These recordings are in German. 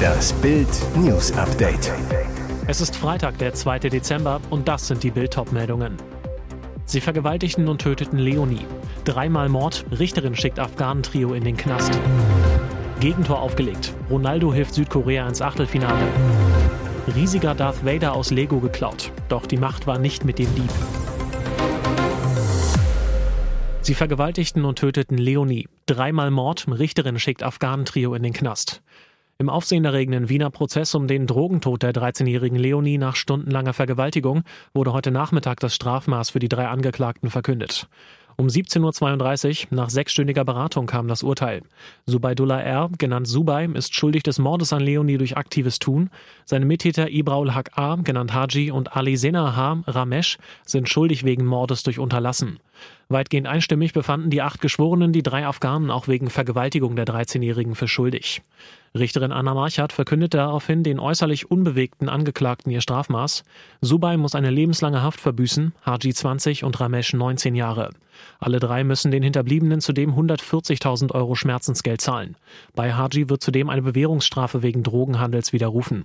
Das Bild News Update. Es ist Freitag, der 2. Dezember und das sind die Bild meldungen Sie vergewaltigten und töteten Leonie. Dreimal Mord, Richterin schickt Afghanen-Trio in den Knast. Gegentor aufgelegt. Ronaldo hilft Südkorea ins Achtelfinale. Riesiger Darth Vader aus Lego geklaut. Doch die Macht war nicht mit dem Dieb. Sie vergewaltigten und töteten Leonie. Dreimal Mord, Richterin schickt Afghanen-Trio in den Knast. Im aufsehenerregenden Wiener Prozess um den Drogentod der 13-jährigen Leonie nach stundenlanger Vergewaltigung wurde heute Nachmittag das Strafmaß für die drei Angeklagten verkündet. Um 17.32 Uhr, nach sechsstündiger Beratung, kam das Urteil. Subaidullah R., genannt Subay, ist schuldig des Mordes an Leonie durch aktives Tun. Seine Mittäter Ibraul Haq A., genannt Haji, und Ali Sena H. Ramesh sind schuldig wegen Mordes durch Unterlassen. Weitgehend einstimmig befanden die acht Geschworenen die drei Afghanen auch wegen Vergewaltigung der 13-Jährigen für schuldig. Richterin Anna Marchat verkündete daraufhin den äußerlich unbewegten Angeklagten ihr Strafmaß. Subay muss eine lebenslange Haft verbüßen, Haji 20 und Ramesh 19 Jahre. Alle drei müssen den Hinterbliebenen zudem 140.000 Euro Schmerzensgeld zahlen. Bei Haji wird zudem eine Bewährungsstrafe wegen Drogenhandels widerrufen.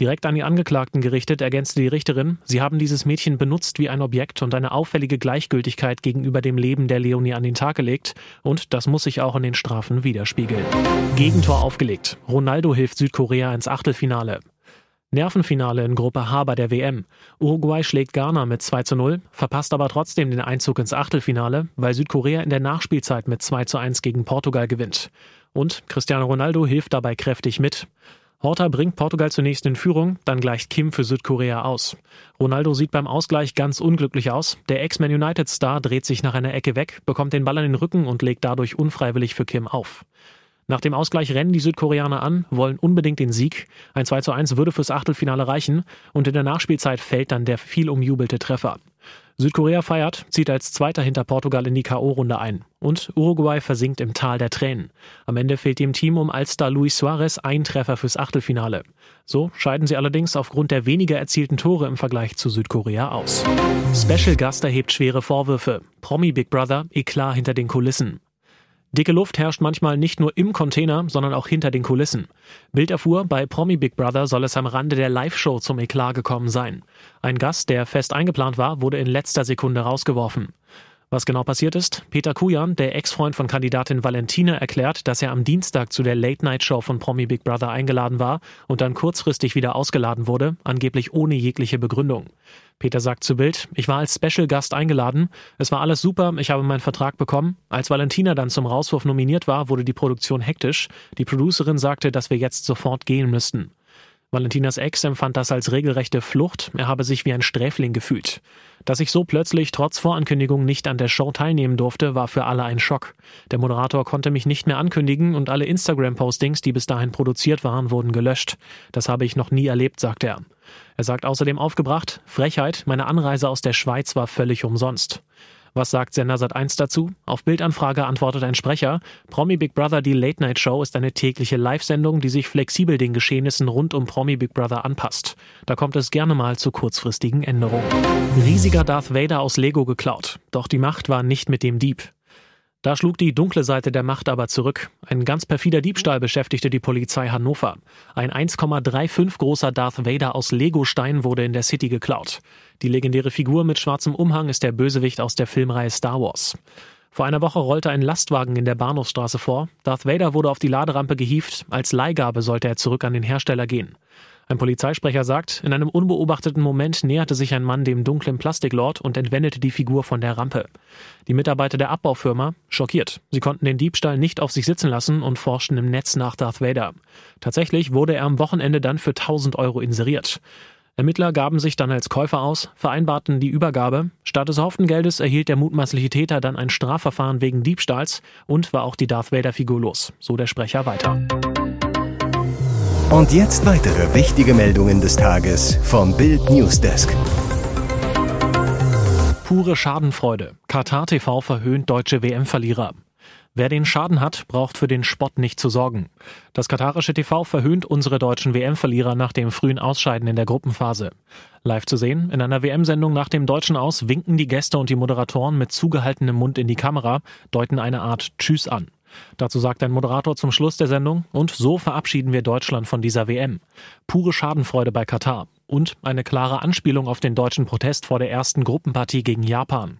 Direkt an die Angeklagten gerichtet ergänzte die Richterin, sie haben dieses Mädchen benutzt wie ein Objekt und eine auffällige Gleichgültigkeit gegenüber dem Leben der Leonie an den Tag gelegt und das muss sich auch in den Strafen widerspiegeln. Gegentor aufgelegt. Ronaldo hilft Südkorea ins Achtelfinale. Nervenfinale in Gruppe H bei der WM. Uruguay schlägt Ghana mit 2 zu 0, verpasst aber trotzdem den Einzug ins Achtelfinale, weil Südkorea in der Nachspielzeit mit 2 zu 1 gegen Portugal gewinnt. Und Cristiano Ronaldo hilft dabei kräftig mit. Horta bringt Portugal zunächst in Führung, dann gleicht Kim für Südkorea aus. Ronaldo sieht beim Ausgleich ganz unglücklich aus. Der Ex-Man United-Star dreht sich nach einer Ecke weg, bekommt den Ball an den Rücken und legt dadurch unfreiwillig für Kim auf. Nach dem Ausgleich rennen die Südkoreaner an, wollen unbedingt den Sieg. Ein 2 zu 1 würde fürs Achtelfinale reichen und in der Nachspielzeit fällt dann der viel umjubelte Treffer. Südkorea feiert, zieht als Zweiter hinter Portugal in die K.O.-Runde ein. Und Uruguay versinkt im Tal der Tränen. Am Ende fehlt dem Team um Alstar Luis Suarez ein Treffer fürs Achtelfinale. So scheiden sie allerdings aufgrund der weniger erzielten Tore im Vergleich zu Südkorea aus. Special Gast erhebt schwere Vorwürfe. Promi Big Brother, Eklat hinter den Kulissen. Dicke Luft herrscht manchmal nicht nur im Container, sondern auch hinter den Kulissen. Bild erfuhr, bei Promi Big Brother soll es am Rande der Live-Show zum Eklat gekommen sein. Ein Gast, der fest eingeplant war, wurde in letzter Sekunde rausgeworfen. Was genau passiert ist? Peter Kujan, der Ex-Freund von Kandidatin Valentina, erklärt, dass er am Dienstag zu der Late-Night-Show von Promi Big Brother eingeladen war und dann kurzfristig wieder ausgeladen wurde, angeblich ohne jegliche Begründung. Peter sagt zu Bild, ich war als Special-Gast eingeladen, es war alles super, ich habe meinen Vertrag bekommen. Als Valentina dann zum Rauswurf nominiert war, wurde die Produktion hektisch. Die Producerin sagte, dass wir jetzt sofort gehen müssten. Valentinas Ex empfand das als regelrechte Flucht, er habe sich wie ein Sträfling gefühlt. Dass ich so plötzlich trotz Vorankündigung nicht an der Show teilnehmen durfte, war für alle ein Schock. Der Moderator konnte mich nicht mehr ankündigen und alle Instagram-Postings, die bis dahin produziert waren, wurden gelöscht. Das habe ich noch nie erlebt, sagt er. Er sagt außerdem aufgebracht, Frechheit, meine Anreise aus der Schweiz war völlig umsonst. Was sagt Sender Sat1 dazu? Auf Bildanfrage antwortet ein Sprecher, Promi Big Brother die Late Night Show ist eine tägliche Live-Sendung, die sich flexibel den Geschehnissen rund um Promi Big Brother anpasst. Da kommt es gerne mal zu kurzfristigen Änderungen. Riesiger Darth Vader aus Lego geklaut. Doch die Macht war nicht mit dem Dieb. Da schlug die dunkle Seite der Macht aber zurück. Ein ganz perfider Diebstahl beschäftigte die Polizei Hannover. Ein 1,35 großer Darth Vader aus Lego-Stein wurde in der City geklaut. Die legendäre Figur mit schwarzem Umhang ist der Bösewicht aus der Filmreihe Star Wars. Vor einer Woche rollte ein Lastwagen in der Bahnhofsstraße vor. Darth Vader wurde auf die Laderampe gehievt. Als Leihgabe sollte er zurück an den Hersteller gehen. Ein Polizeisprecher sagt, in einem unbeobachteten Moment näherte sich ein Mann dem dunklen Plastiklord und entwendete die Figur von der Rampe. Die Mitarbeiter der Abbaufirma schockiert. Sie konnten den Diebstahl nicht auf sich sitzen lassen und forschten im Netz nach Darth Vader. Tatsächlich wurde er am Wochenende dann für 1000 Euro inseriert. Ermittler gaben sich dann als Käufer aus, vereinbarten die Übergabe. Statt des erhofften Geldes erhielt der mutmaßliche Täter dann ein Strafverfahren wegen Diebstahls und war auch die Darth Vader-Figur los, so der Sprecher weiter. Und jetzt weitere wichtige Meldungen des Tages vom Bild Newsdesk. Pure Schadenfreude. Katar TV verhöhnt deutsche WM-Verlierer. Wer den Schaden hat, braucht für den Spott nicht zu sorgen. Das katarische TV verhöhnt unsere deutschen WM-Verlierer nach dem frühen Ausscheiden in der Gruppenphase. Live zu sehen, in einer WM-Sendung nach dem deutschen Aus winken die Gäste und die Moderatoren mit zugehaltenem Mund in die Kamera, deuten eine Art Tschüss an. Dazu sagt ein Moderator zum Schluss der Sendung, und so verabschieden wir Deutschland von dieser WM. Pure Schadenfreude bei Katar und eine klare Anspielung auf den deutschen Protest vor der ersten Gruppenpartie gegen Japan.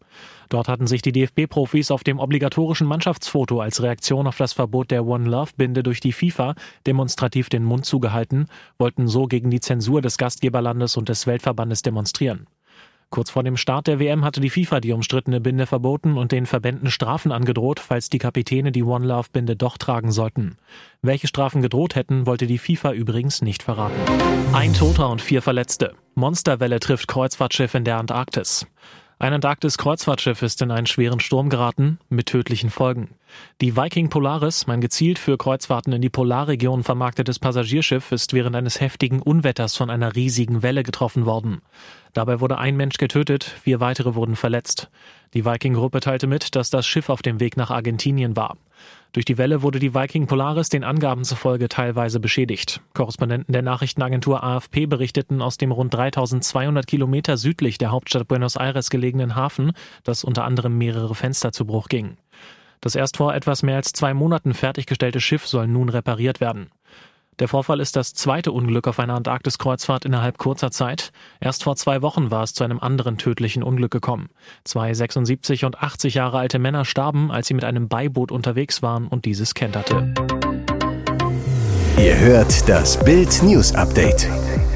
Dort hatten sich die DFB-Profis auf dem obligatorischen Mannschaftsfoto als Reaktion auf das Verbot der One Love-Binde durch die FIFA demonstrativ den Mund zugehalten, wollten so gegen die Zensur des Gastgeberlandes und des Weltverbandes demonstrieren. Kurz vor dem Start der WM hatte die FIFA die umstrittene Binde verboten und den Verbänden Strafen angedroht, falls die Kapitäne die One Love Binde doch tragen sollten. Welche Strafen gedroht hätten, wollte die FIFA übrigens nicht verraten. Ein Toter und vier Verletzte. Monsterwelle trifft Kreuzfahrtschiff in der Antarktis. Ein Antarktis-Kreuzfahrtschiff ist in einen schweren Sturm geraten, mit tödlichen Folgen. Die Viking Polaris, mein gezielt für Kreuzfahrten in die Polarregion vermarktetes Passagierschiff, ist während eines heftigen Unwetters von einer riesigen Welle getroffen worden. Dabei wurde ein Mensch getötet, vier weitere wurden verletzt. Die Viking-Gruppe teilte mit, dass das Schiff auf dem Weg nach Argentinien war. Durch die Welle wurde die Viking Polaris den Angaben zufolge teilweise beschädigt. Korrespondenten der Nachrichtenagentur AFP berichteten aus dem rund 3200 Kilometer südlich der Hauptstadt Buenos Aires gelegenen Hafen, dass unter anderem mehrere Fenster zu Bruch gingen. Das erst vor etwas mehr als zwei Monaten fertiggestellte Schiff soll nun repariert werden. Der Vorfall ist das zweite Unglück auf einer Antarktiskreuzfahrt innerhalb kurzer Zeit. Erst vor zwei Wochen war es zu einem anderen tödlichen Unglück gekommen. Zwei 76 und 80 Jahre alte Männer starben, als sie mit einem Beiboot unterwegs waren und dieses kenterte. Ihr hört das Bild News Update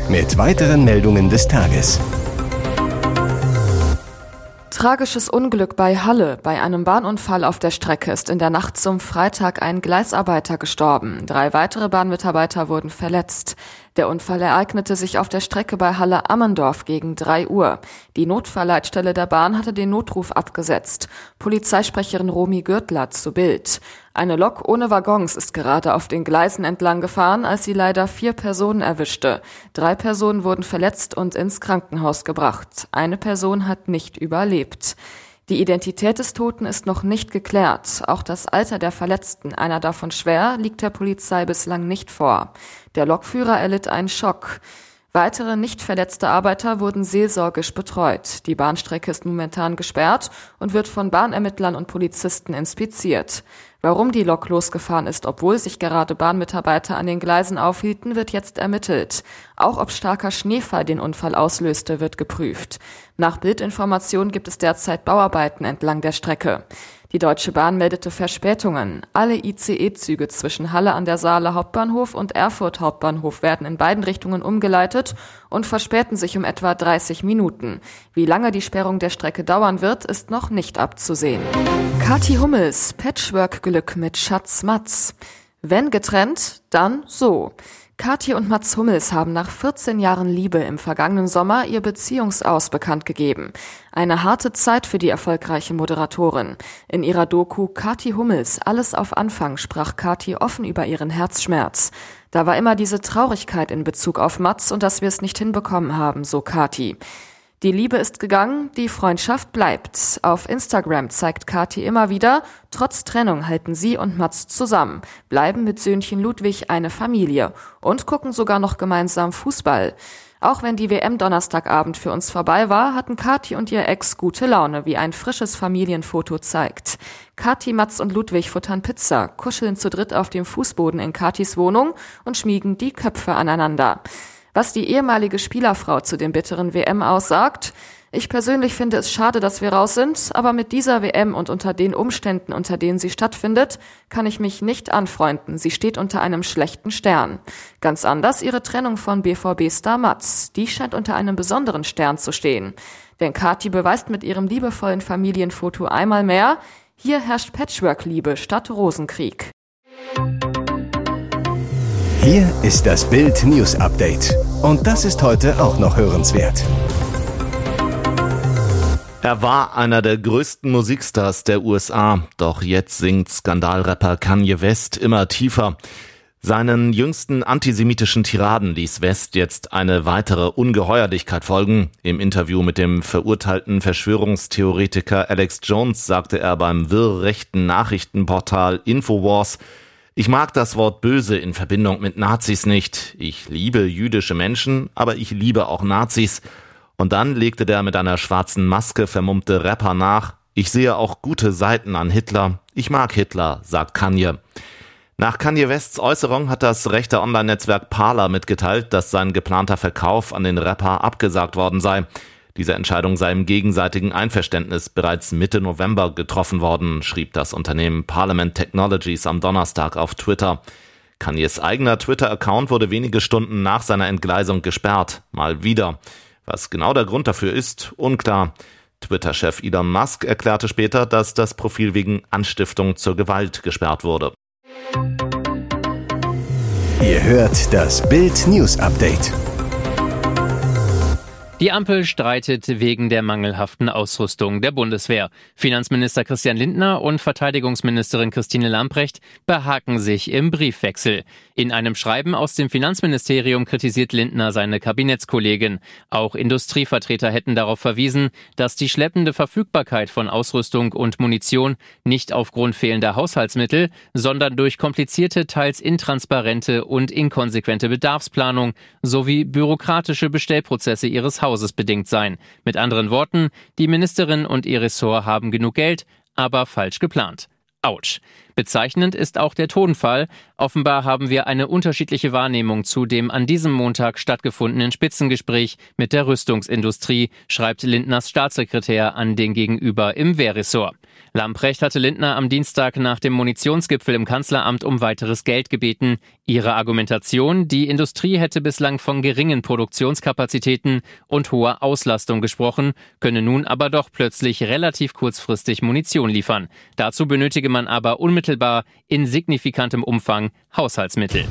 mit weiteren Meldungen des Tages. Tragisches Unglück bei Halle. Bei einem Bahnunfall auf der Strecke ist in der Nacht zum Freitag ein Gleisarbeiter gestorben. Drei weitere Bahnmitarbeiter wurden verletzt. Der Unfall ereignete sich auf der Strecke bei Halle Ammendorf gegen drei Uhr. Die Notfallleitstelle der Bahn hatte den Notruf abgesetzt. Polizeisprecherin Romy Gürtler zu Bild. Eine Lok ohne Waggons ist gerade auf den Gleisen entlang gefahren, als sie leider vier Personen erwischte. Drei Personen wurden verletzt und ins Krankenhaus gebracht. Eine Person hat nicht überlebt. Die Identität des Toten ist noch nicht geklärt. Auch das Alter der Verletzten, einer davon schwer, liegt der Polizei bislang nicht vor. Der Lokführer erlitt einen Schock. Weitere nicht verletzte Arbeiter wurden seelsorgisch betreut. Die Bahnstrecke ist momentan gesperrt und wird von Bahnermittlern und Polizisten inspiziert. Warum die Lok losgefahren ist, obwohl sich gerade Bahnmitarbeiter an den Gleisen aufhielten, wird jetzt ermittelt. Auch ob starker Schneefall den Unfall auslöste, wird geprüft. Nach Bildinformation gibt es derzeit Bauarbeiten entlang der Strecke. Die Deutsche Bahn meldete Verspätungen. Alle ICE-Züge zwischen Halle an der Saale Hauptbahnhof und Erfurt Hauptbahnhof werden in beiden Richtungen umgeleitet und verspäten sich um etwa 30 Minuten. Wie lange die Sperrung der Strecke dauern wird, ist noch nicht abzusehen. Kathi Hummels, Patchwork-Glück mit Schatz Matz. Wenn getrennt, dann so. Kathi und Mats Hummels haben nach 14 Jahren Liebe im vergangenen Sommer ihr Beziehungsaus bekannt gegeben. Eine harte Zeit für die erfolgreiche Moderatorin. In ihrer Doku Kathi Hummels, alles auf Anfang, sprach Kathi offen über ihren Herzschmerz. Da war immer diese Traurigkeit in Bezug auf Mats und dass wir es nicht hinbekommen haben, so Kathi. Die Liebe ist gegangen, die Freundschaft bleibt. Auf Instagram zeigt Kati immer wieder, trotz Trennung halten sie und Mats zusammen, bleiben mit Söhnchen Ludwig eine Familie und gucken sogar noch gemeinsam Fußball. Auch wenn die WM Donnerstagabend für uns vorbei war, hatten Kati und ihr Ex gute Laune, wie ein frisches Familienfoto zeigt. Kati, Mats und Ludwig futtern Pizza, kuscheln zu dritt auf dem Fußboden in Katis Wohnung und schmiegen die Köpfe aneinander. Was die ehemalige Spielerfrau zu dem bitteren WM aussagt, ich persönlich finde es schade, dass wir raus sind, aber mit dieser WM und unter den Umständen, unter denen sie stattfindet, kann ich mich nicht anfreunden. Sie steht unter einem schlechten Stern. Ganz anders ihre Trennung von BVB-Star Mats. Die scheint unter einem besonderen Stern zu stehen. Denn Kati beweist mit ihrem liebevollen Familienfoto einmal mehr, hier herrscht Patchwork-Liebe statt Rosenkrieg. Hier ist das Bild News Update. Und das ist heute auch noch hörenswert. Er war einer der größten Musikstars der USA, doch jetzt singt Skandalrapper Kanye West immer tiefer. Seinen jüngsten antisemitischen Tiraden ließ West jetzt eine weitere Ungeheuerlichkeit folgen. Im Interview mit dem verurteilten Verschwörungstheoretiker Alex Jones sagte er beim wirrrechten Nachrichtenportal Infowars, ich mag das Wort böse in Verbindung mit Nazis nicht. Ich liebe jüdische Menschen, aber ich liebe auch Nazis. Und dann legte der mit einer schwarzen Maske vermummte Rapper nach, ich sehe auch gute Seiten an Hitler. Ich mag Hitler, sagt Kanye. Nach Kanye Wests Äußerung hat das rechte Online-Netzwerk Parler mitgeteilt, dass sein geplanter Verkauf an den Rapper abgesagt worden sei. Diese Entscheidung sei im gegenseitigen Einverständnis bereits Mitte November getroffen worden, schrieb das Unternehmen Parliament Technologies am Donnerstag auf Twitter. Kanyes eigener Twitter-Account wurde wenige Stunden nach seiner Entgleisung gesperrt. Mal wieder. Was genau der Grund dafür ist, unklar. Twitter-Chef Elon Musk erklärte später, dass das Profil wegen Anstiftung zur Gewalt gesperrt wurde. Ihr hört das Bild News Update. Die Ampel streitet wegen der mangelhaften Ausrüstung der Bundeswehr. Finanzminister Christian Lindner und Verteidigungsministerin Christine Lamprecht behaken sich im Briefwechsel. In einem Schreiben aus dem Finanzministerium kritisiert Lindner seine Kabinettskollegin. Auch Industrievertreter hätten darauf verwiesen, dass die schleppende Verfügbarkeit von Ausrüstung und Munition nicht aufgrund fehlender Haushaltsmittel, sondern durch komplizierte, teils intransparente und inkonsequente Bedarfsplanung sowie bürokratische Bestellprozesse ihres Haushalts Hauses bedingt sein. Mit anderen Worten, die Ministerin und ihr Ressort haben genug Geld, aber falsch geplant. Autsch. Bezeichnend ist auch der Tonfall. Offenbar haben wir eine unterschiedliche Wahrnehmung zu dem an diesem Montag stattgefundenen Spitzengespräch mit der Rüstungsindustrie, schreibt Lindners Staatssekretär an den Gegenüber im Wehrressort. Lamprecht hatte Lindner am Dienstag nach dem Munitionsgipfel im Kanzleramt um weiteres Geld gebeten. Ihre Argumentation, die Industrie hätte bislang von geringen Produktionskapazitäten und hoher Auslastung gesprochen, könne nun aber doch plötzlich relativ kurzfristig Munition liefern. Dazu benötige man aber unmittelbar in signifikantem Umfang Haushaltsmittel.